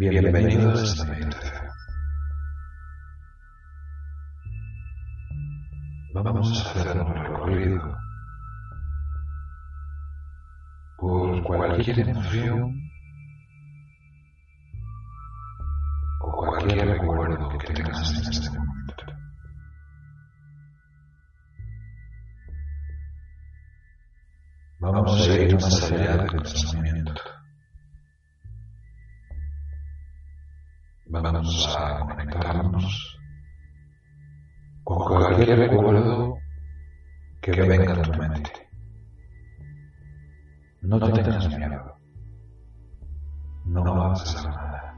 Bienvenidos a meditación. Vamos a hacer un recorrido por cualquier emoción o cualquier recuerdo que tengas en este momento. Vamos a ir más allá del pensamiento. Cualquier recuerdo que venga a tu mente. No tengas miedo. No va a pasar nada.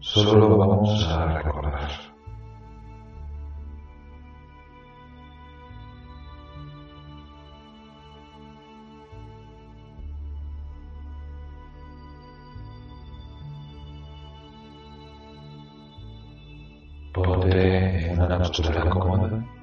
Solo vamos a recordar. Ponte en una postura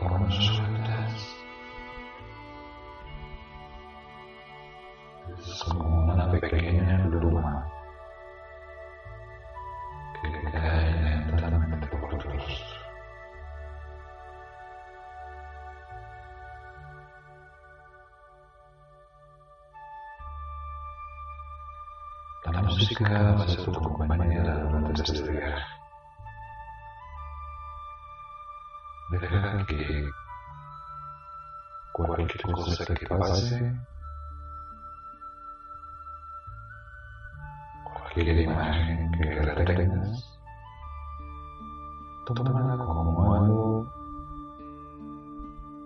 Sueltas, es como una pequeña pluma que cae lentamente por tu rostro. La música va a ser tu compañera durante este viaje. Que cualquier cosa que pase, cualquier imagen que retengas, tómala como algo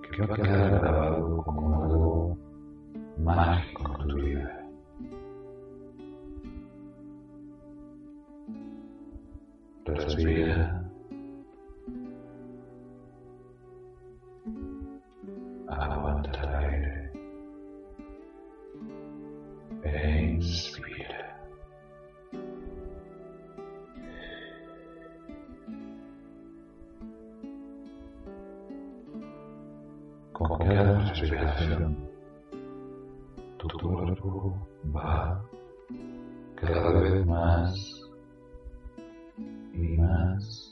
que va a quedar Con cada respiración, tu cuerpo va cada vez más y más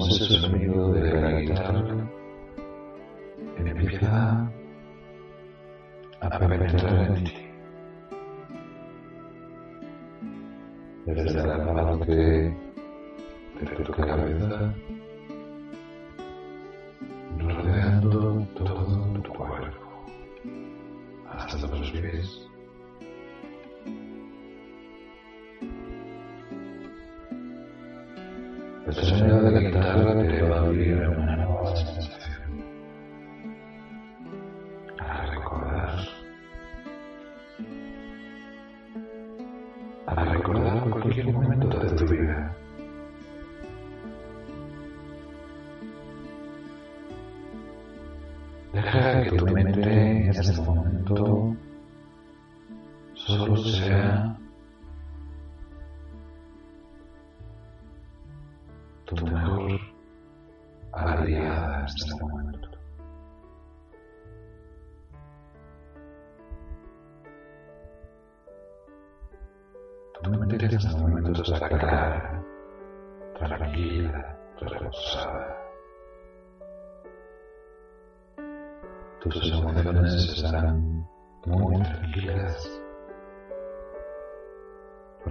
Sientes El sonido de la guitarra te va a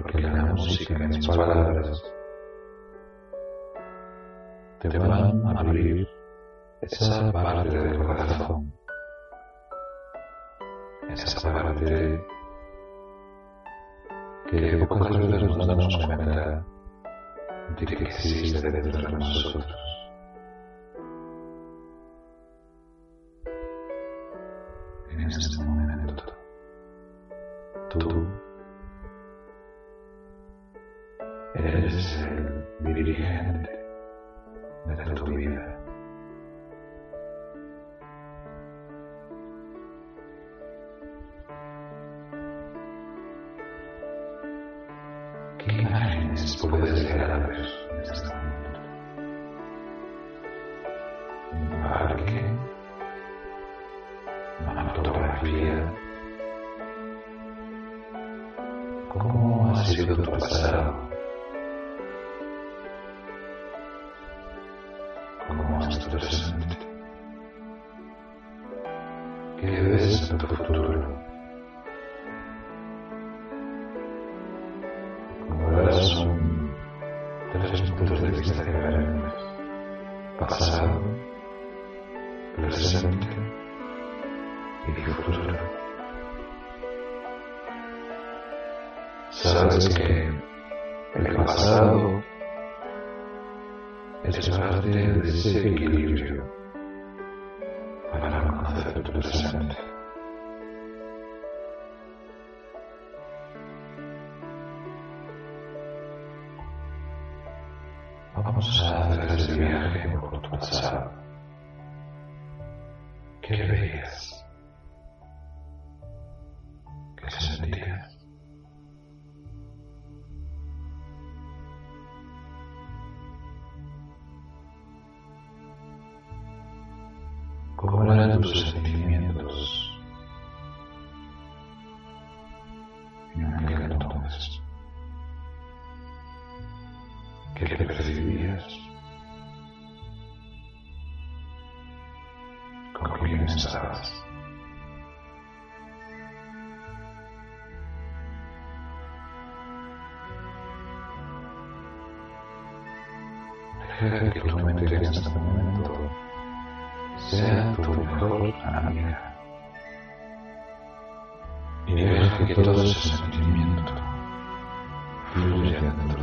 porque la música y mis palabras te van a abrir esa parte del corazón, esa parte que pocas veces nos damos cuenta de que existe dentro de nosotros. En este Pasado, presente y futuro. Sabes que el pasado es parte de ese equilibrio que tu mente en este momento sea tu mejor amiga. Y deja que todo ese sentimiento fluya dentro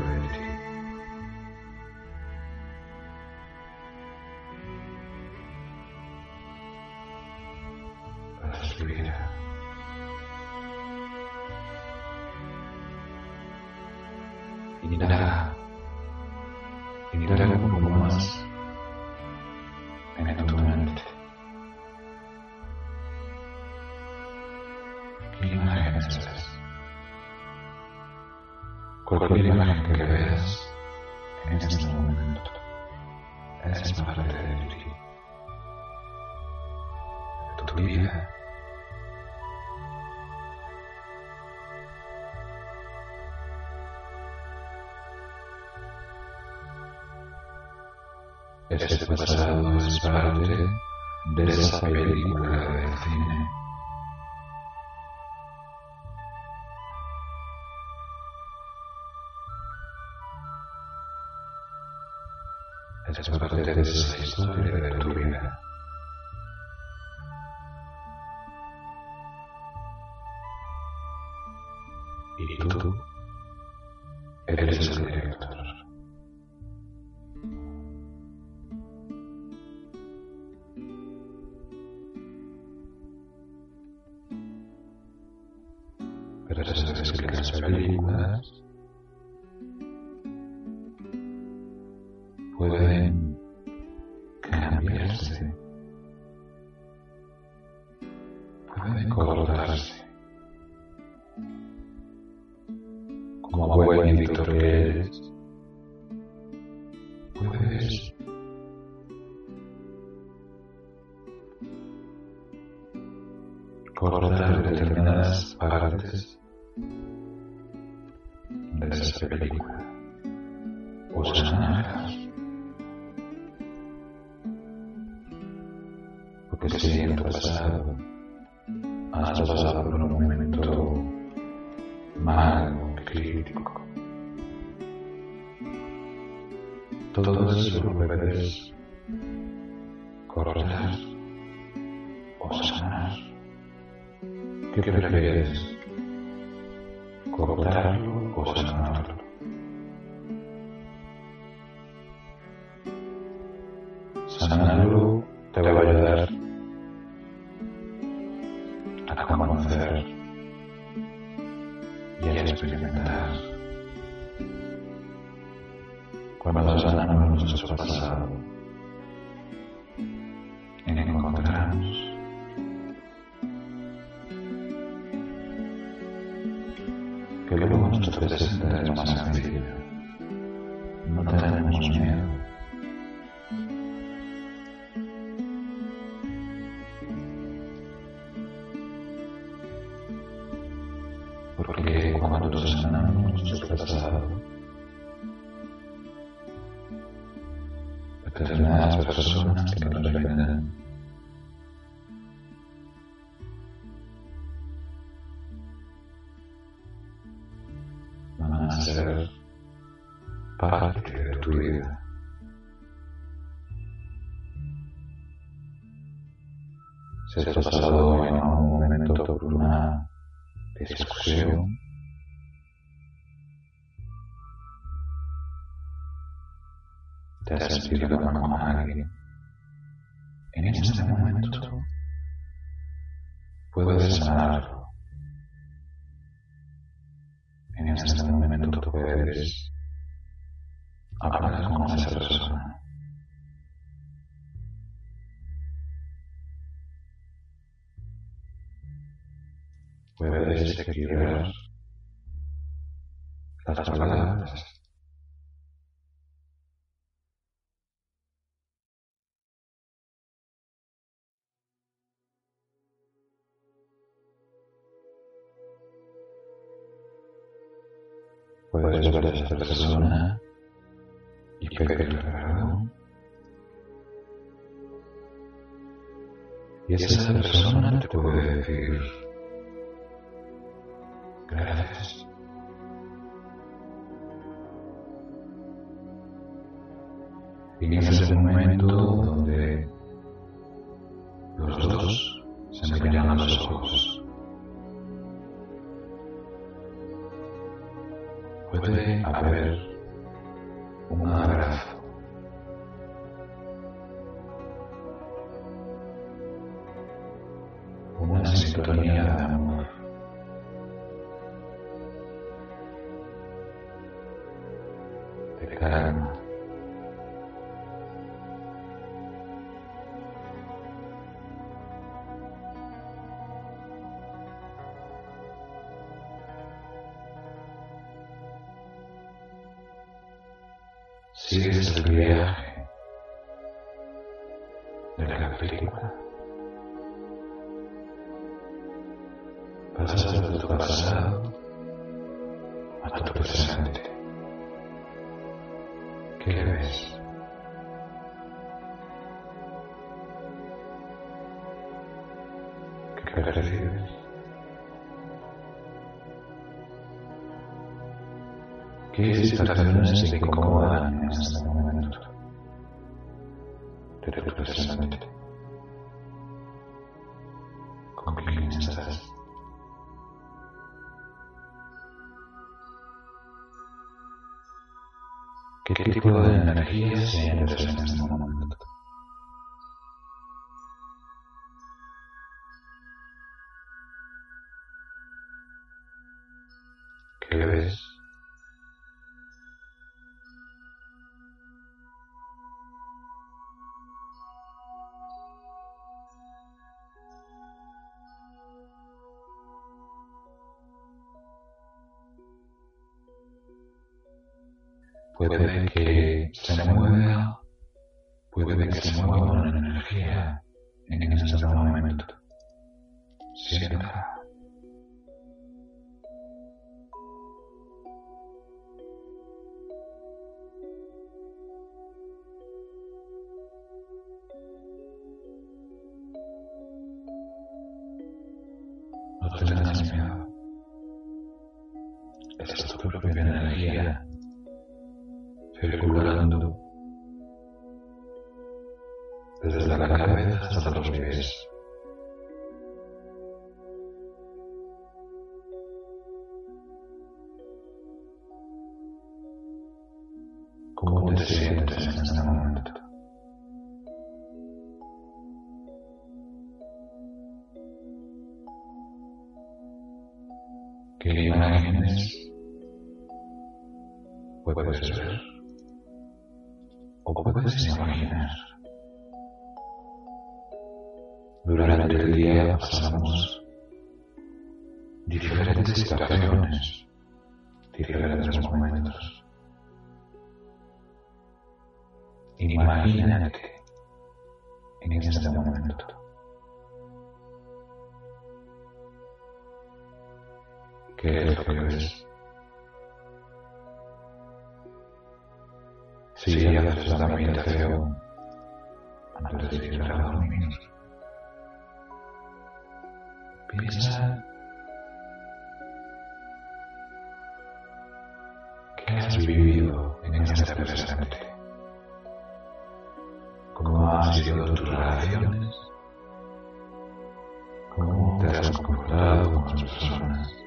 Este pasado es parte de esa película de cine. Es parte de esa historia de tu vida. Porque si en pasado has pasado por un momento malo, crítico, todo eso lo puedes cortar o sanar. ¿Qué prefieres? ¿Cortarlo o? Sanarlo nuestros pasados. Determinadas personas que nos ofenden van a ser parte de tu vida. Si has pasado Puedes ver a esa persona y pedirle perdón. Y esa persona te puede decir gracias. Y en ese momento Pasas de tu pasado a tu presente. ¿Qué ves? ¿Qué percibes? ¿Qué situaciones te incomodan en este momento de tu presente? De energía sientes en en Imagínate en este momento. ¿Qué es lo que ves? Si haces la meditación antes de ir a dormir, piensa qué has vivido en este presente sido tus relaciones, cómo te has comportado con las personas.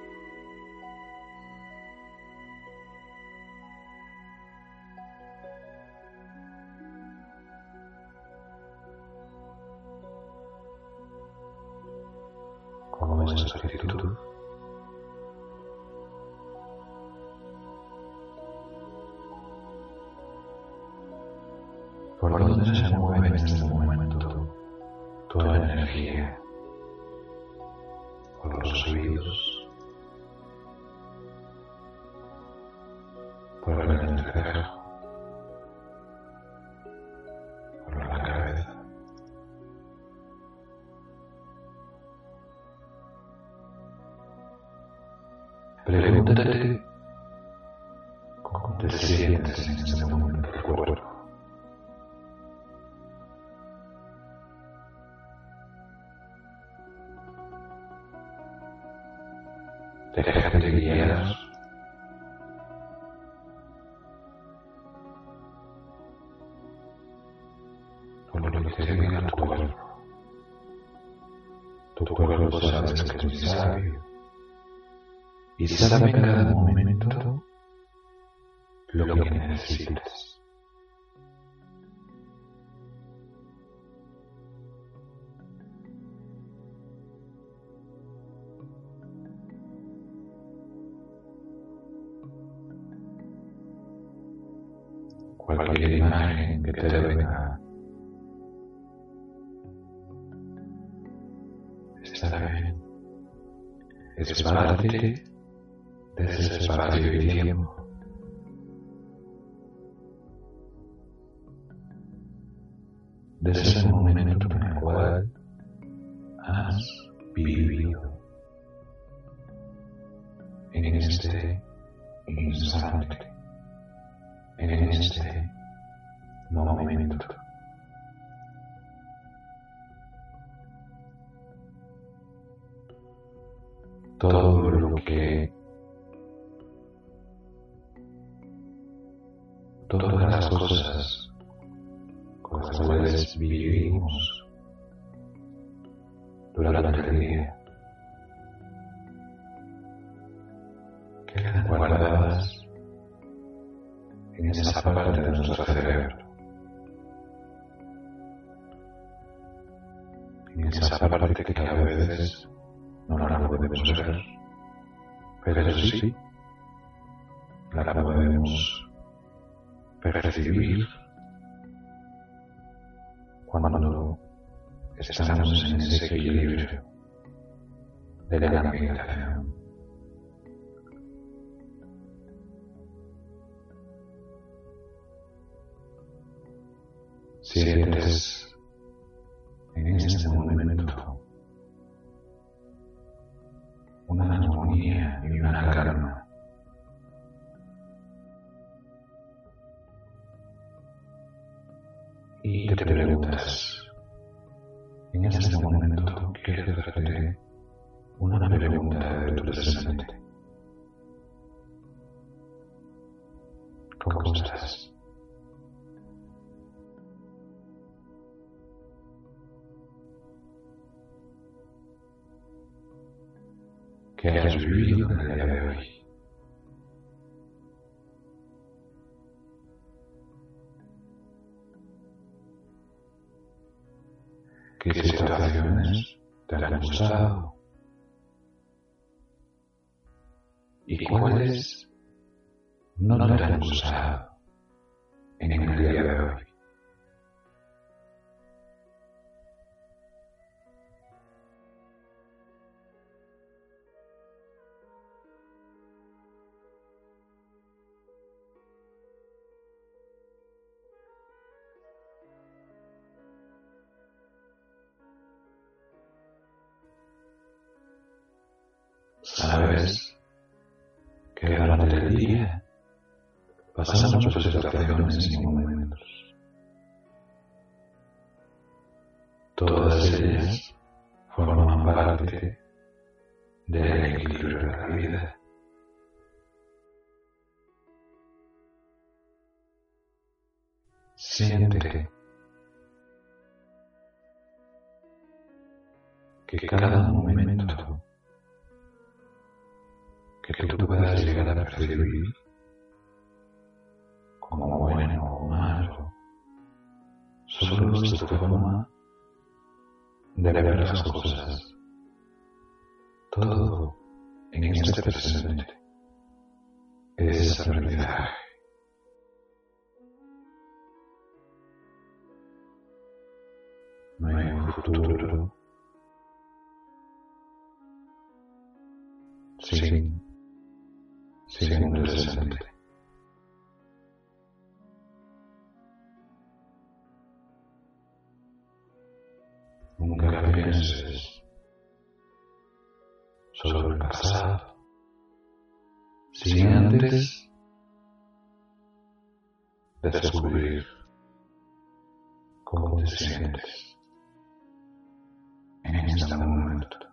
Cabeza. Pregúntate cómo te sientes en este momento el cuerpo. Déjate guiar. Sabes que es sabio. Y sabe en cada momento lo que necesitas. cualquier imagen que te venga. Está bien. Es parte de ese espacio y tiempo. De ese momento en el cual has vivido en este instante en este momento. Todo cuando estamos en ese equilibrio de la meditación. sientes en este momento una armonía y una calma. Y te preguntas, en este momento quiero hacerte una pregunta de tu presente. ¿Cómo estás? ¿Qué has vivido en el día de hoy? ¿Qué situaciones te han gustado? ¿Y cuáles no te han gustado en el día de hoy? Siente que cada momento que tú puedas llegar a percibir como bueno o malo, solo es tu forma de ver las cosas. Todo en este presente es aprendizaje. Futuro sin sin un presente. Nunca pienses sobre el pasado, sin antes descubrir cómo te sientes en este momento.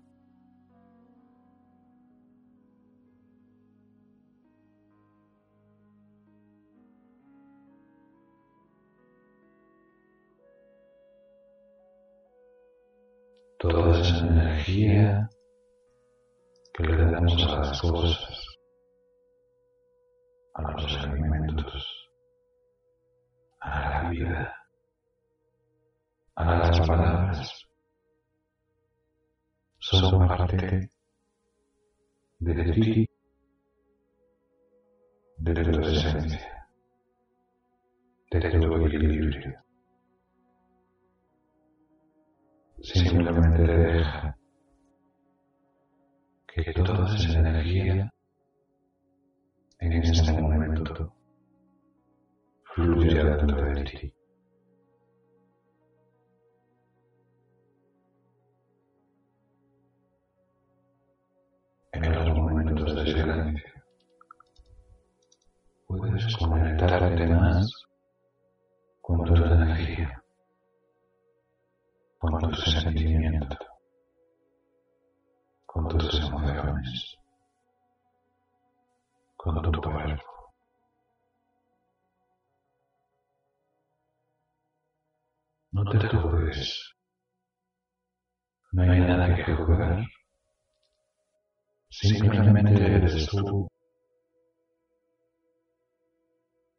toda esa energía que le damos a las cosas, a los alimentos, a la vida, a las palabras, son parte de ti, de tu esencia, de tu equilibrio. Simplemente deja que toda esa energía en este momento fluya dentro de ti. En los momentos de silencio puedes conectarte más con tu energía con tus sentimientos, con tus emociones, con tu cuerpo. No te juzgues. No hay nada que juzgar. Simplemente eres tú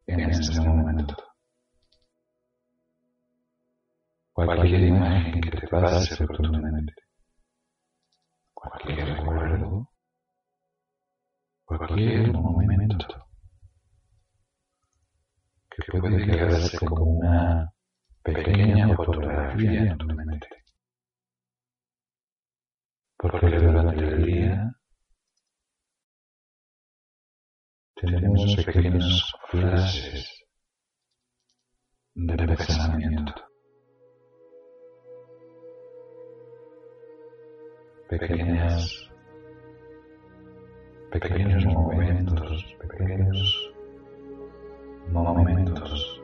en este momento. cualquier imagen que te pase por tu mente, cualquier recuerdo, cualquier momento que puede quedarse como una pequeña fotografía en tu mente. Porque durante el día tenemos pequeños flashes de pensamiento. pequeñas, pequeños momentos, pequeños momentos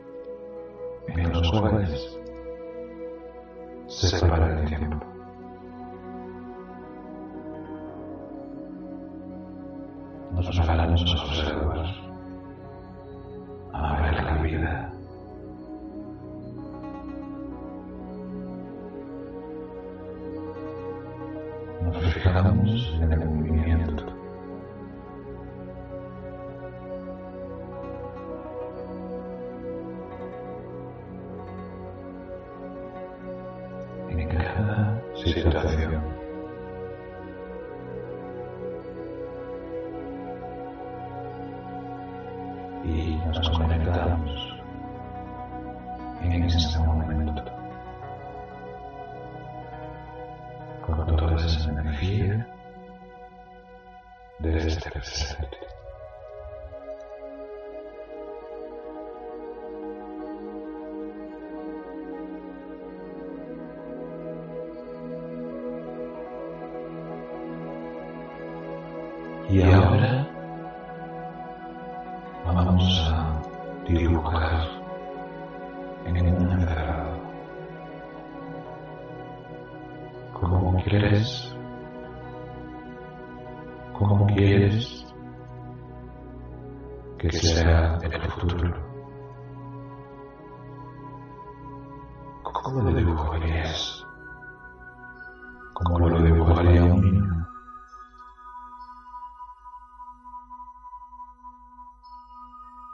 en los cuales se separa el tiempo. nos harán observar, a ver la vida. Nos fijamos en el movimiento. En cada situación.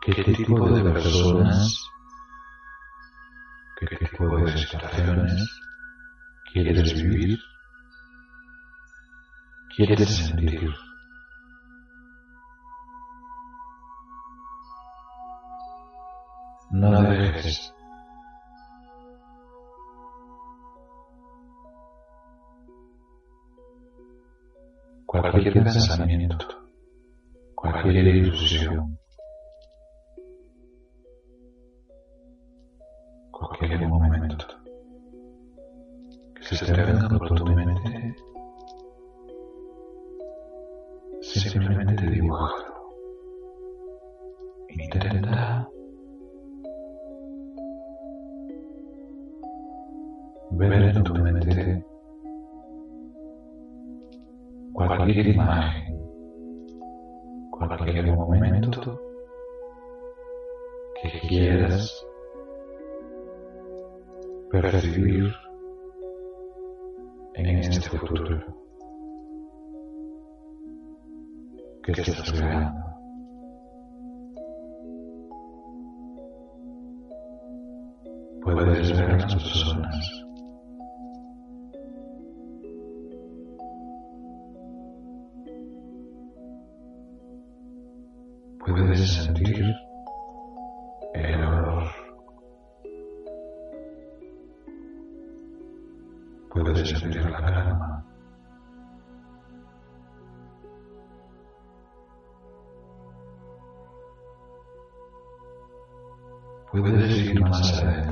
¿Qué tipo de personas, qué tipo de situaciones quieres vivir? ¿Quieres sentir? No dejes cualquier pensamiento, cualquier ilusión, que se por tu mente, simplemente dibújalo. Intenta ver en tu mente cualquier imagen, cualquier momento que quieras percibir en este futuro que estás creando. Puedes ver a las personas puedes sentir Puedes ir más adentro. Toda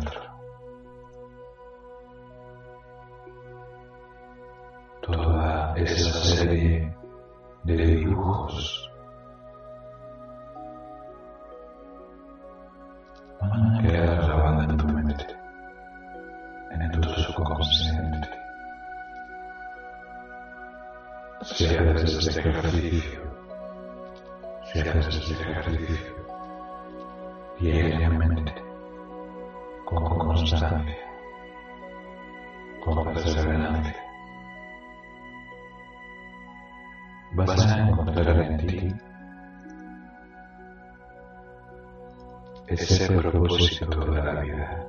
con constancia, con perseverancia, vas a encontrar en ti ese propósito de la vida,